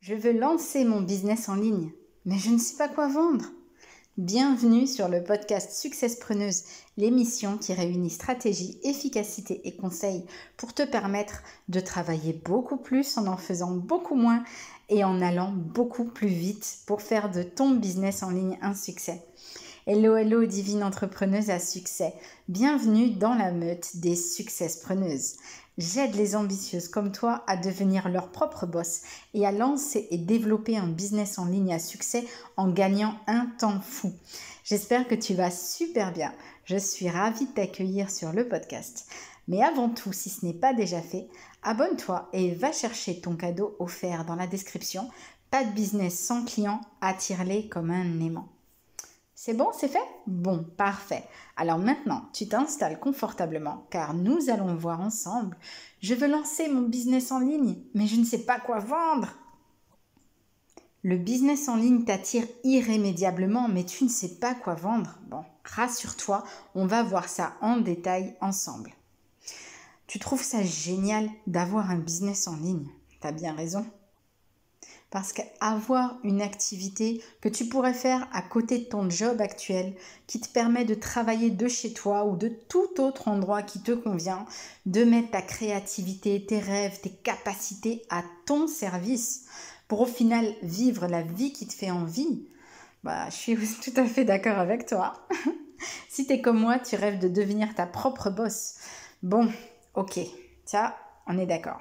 Je veux lancer mon business en ligne, mais je ne sais pas quoi vendre. Bienvenue sur le podcast Successpreneuse, l'émission qui réunit stratégie, efficacité et conseils pour te permettre de travailler beaucoup plus en en faisant beaucoup moins et en allant beaucoup plus vite pour faire de ton business en ligne un succès. Hello, hello, divine entrepreneuse à succès. Bienvenue dans la meute des successpreneuses. J'aide les ambitieuses comme toi à devenir leur propre boss et à lancer et développer un business en ligne à succès en gagnant un temps fou. J'espère que tu vas super bien. Je suis ravie de t'accueillir sur le podcast. Mais avant tout, si ce n'est pas déjà fait, abonne-toi et va chercher ton cadeau offert dans la description. Pas de business sans client, attire-les comme un aimant. C'est bon, c'est fait? Bon, parfait. Alors maintenant, tu t'installes confortablement car nous allons voir ensemble. Je veux lancer mon business en ligne, mais je ne sais pas quoi vendre. Le business en ligne t'attire irrémédiablement, mais tu ne sais pas quoi vendre. Bon, rassure-toi, on va voir ça en détail ensemble. Tu trouves ça génial d'avoir un business en ligne? T'as bien raison. Parce qu'avoir une activité que tu pourrais faire à côté de ton job actuel, qui te permet de travailler de chez toi ou de tout autre endroit qui te convient, de mettre ta créativité, tes rêves, tes capacités à ton service, pour au final vivre la vie qui te fait envie, bah, je suis tout à fait d'accord avec toi. si tu es comme moi, tu rêves de devenir ta propre boss. Bon, ok, ça, on est d'accord.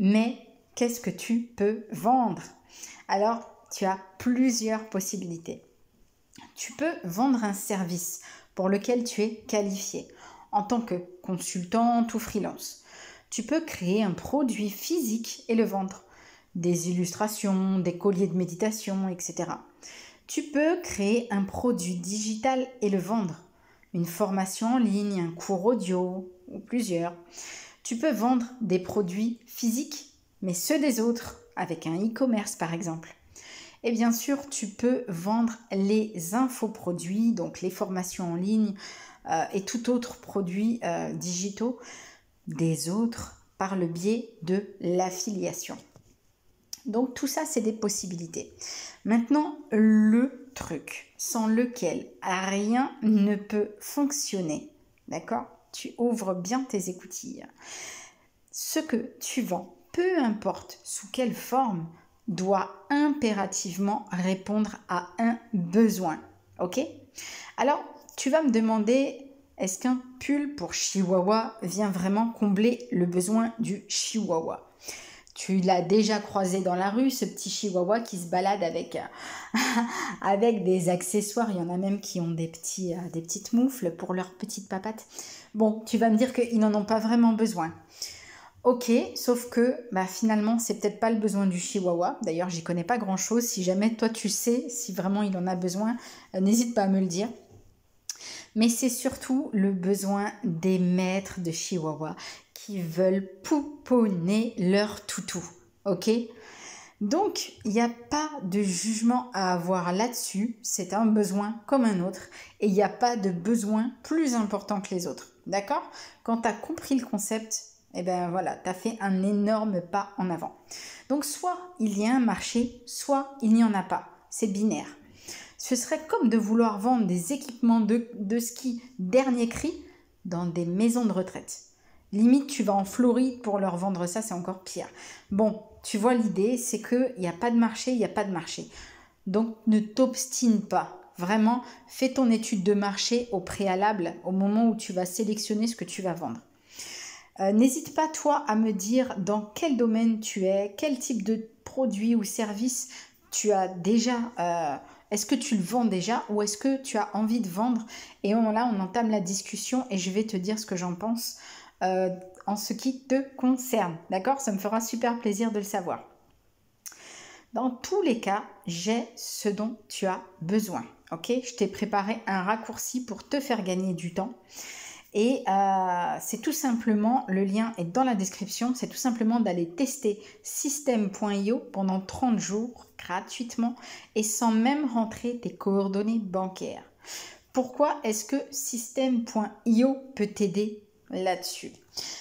Mais qu'est-ce que tu peux vendre? Alors, tu as plusieurs possibilités. Tu peux vendre un service pour lequel tu es qualifié en tant que consultant ou freelance. Tu peux créer un produit physique et le vendre. Des illustrations, des colliers de méditation, etc. Tu peux créer un produit digital et le vendre. Une formation en ligne, un cours audio ou plusieurs. Tu peux vendre des produits physiques mais ceux des autres, avec un e-commerce par exemple. Et bien sûr, tu peux vendre les infoproduits, donc les formations en ligne euh, et tout autre produit euh, digitaux des autres par le biais de l'affiliation. Donc tout ça, c'est des possibilités. Maintenant, le truc sans lequel rien ne peut fonctionner, d'accord? Tu ouvres bien tes écoutilles. Ce que tu vends peu importe sous quelle forme, doit impérativement répondre à un besoin. Ok? Alors, tu vas me demander, est-ce qu'un pull pour chihuahua vient vraiment combler le besoin du chihuahua? Tu l'as déjà croisé dans la rue, ce petit chihuahua qui se balade avec, avec des accessoires. Il y en a même qui ont des, petits, euh, des petites moufles pour leurs petites papates. Bon, tu vas me dire qu'ils n'en ont pas vraiment besoin. Ok, sauf que bah, finalement, c'est peut-être pas le besoin du chihuahua. D'ailleurs, j'y connais pas grand chose. Si jamais toi tu sais si vraiment il en a besoin, euh, n'hésite pas à me le dire. Mais c'est surtout le besoin des maîtres de chihuahua qui veulent pouponner leur toutou. Ok? Donc, il n'y a pas de jugement à avoir là-dessus. C'est un besoin comme un autre. Et il n'y a pas de besoin plus important que les autres. D'accord? Quand tu as compris le concept, et eh bien voilà, tu as fait un énorme pas en avant. Donc soit il y a un marché, soit il n'y en a pas. C'est binaire. Ce serait comme de vouloir vendre des équipements de, de ski dernier cri dans des maisons de retraite. Limite, tu vas en Floride pour leur vendre ça, c'est encore pire. Bon, tu vois l'idée, c'est qu'il n'y a pas de marché, il n'y a pas de marché. Donc ne t'obstine pas. Vraiment, fais ton étude de marché au préalable, au moment où tu vas sélectionner ce que tu vas vendre. Euh, n'hésite pas, toi, à me dire dans quel domaine tu es, quel type de produit ou service tu as déjà. Euh, est-ce que tu le vends déjà ou est-ce que tu as envie de vendre? Et là, on entame la discussion et je vais te dire ce que j'en pense euh, en ce qui te concerne. D'accord? Ça me fera super plaisir de le savoir. Dans tous les cas, j'ai ce dont tu as besoin. Ok? Je t'ai préparé un raccourci pour te faire gagner du temps. Et euh, c'est tout simplement, le lien est dans la description, c'est tout simplement d'aller tester système.io pendant 30 jours gratuitement et sans même rentrer tes coordonnées bancaires. Pourquoi est-ce que système.io peut t'aider? Là-dessus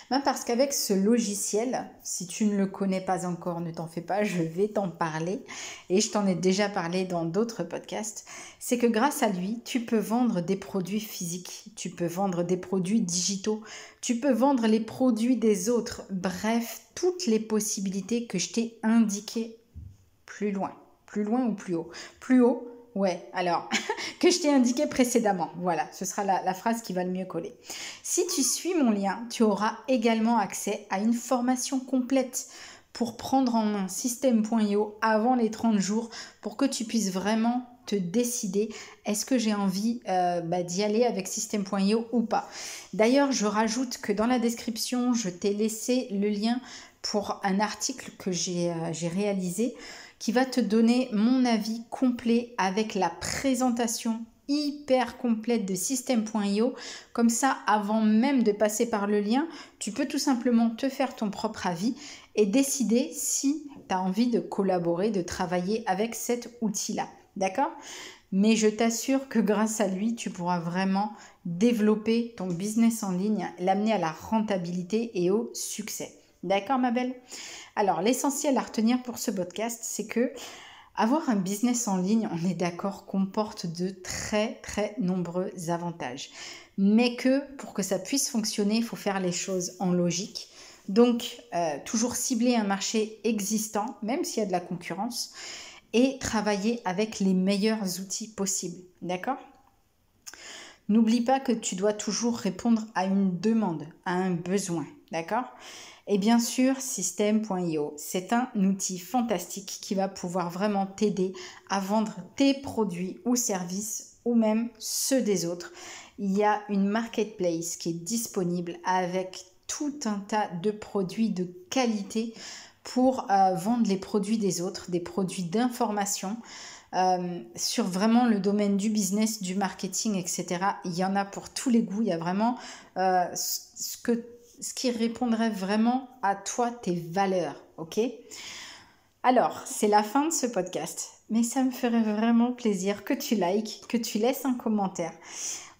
ben Parce qu'avec ce logiciel, si tu ne le connais pas encore, ne t'en fais pas, je vais t'en parler. Et je t'en ai déjà parlé dans d'autres podcasts. C'est que grâce à lui, tu peux vendre des produits physiques, tu peux vendre des produits digitaux, tu peux vendre les produits des autres. Bref, toutes les possibilités que je t'ai indiquées plus loin. Plus loin ou plus haut? Plus haut, Ouais, alors, que je t'ai indiqué précédemment. Voilà, ce sera la, phrase qui va le mieux coller. Si tu suis mon lien, tu auras également accès à une formation complète pour prendre en main System.io avant les 30 jours pour que tu puisses vraiment te décider est-ce que j'ai envie euh, bah, d'y aller avec System.io ou pas. D'ailleurs, je rajoute que dans la description, je t'ai laissé le lien pour un article que j'ai euh, réalisé qui va te donner mon avis complet avec la présentation hyper complète de System.io. Comme ça, avant même de passer par le lien, tu peux tout simplement te faire ton propre avis et décider si tu as envie de collaborer, de travailler avec cet outil-là. D'accord? Mais je t'assure que grâce à lui, tu pourras vraiment développer ton business en ligne, l'amener à la rentabilité et au succès. D'accord, ma belle alors, l'essentiel à retenir pour ce podcast, c'est que avoir un business en ligne, on est d'accord, comporte de très très nombreux avantages. Mais que pour que ça puisse fonctionner, il faut faire les choses en logique. Donc, euh, toujours cibler un marché existant, même s'il y a de la concurrence, et travailler avec les meilleurs outils possibles. D'accord? N'oublie pas que tu dois toujours répondre à une demande, à un besoin. D'accord? Et bien sûr, System.io, c'est un outil fantastique qui va pouvoir vraiment t'aider à vendre tes produits ou services ou même ceux des autres. Il y a une marketplace qui est disponible avec tout un tas de produits de qualité pour euh, vendre les produits des autres, des produits d'information. Euh, sur vraiment le domaine du business, du marketing, etc. Il y en a pour tous les goûts. Il y a vraiment euh, ce que ce qui répondrait vraiment à toi, tes valeurs, ok? Alors, c'est la fin de ce podcast, mais ça me ferait vraiment plaisir que tu likes, que tu laisses un commentaire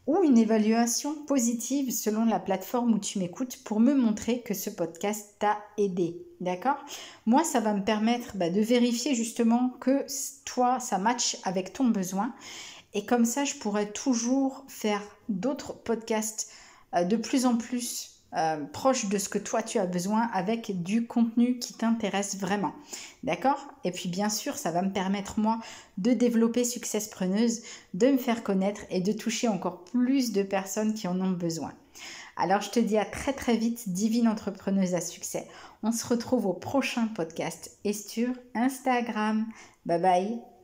ou une évaluation positive selon la plateforme où tu m'écoutes pour me montrer que ce podcast t'a aidé. D'accord? Moi, ça va me permettre bah, de vérifier justement que toi, ça match avec ton besoin. Et comme ça, je pourrais toujours faire d'autres podcasts euh, de plus en plus euh, proche de ce que toi tu as besoin avec du contenu qui t'intéresse vraiment. D'accord? Et puis bien sûr, ça va me permettre moi de développer Success Preneuse, de me faire connaître et de toucher encore plus de personnes qui en ont besoin. Alors je te dis à très très vite, divine entrepreneuse à succès. On se retrouve au prochain podcast et sur Instagram. Bye bye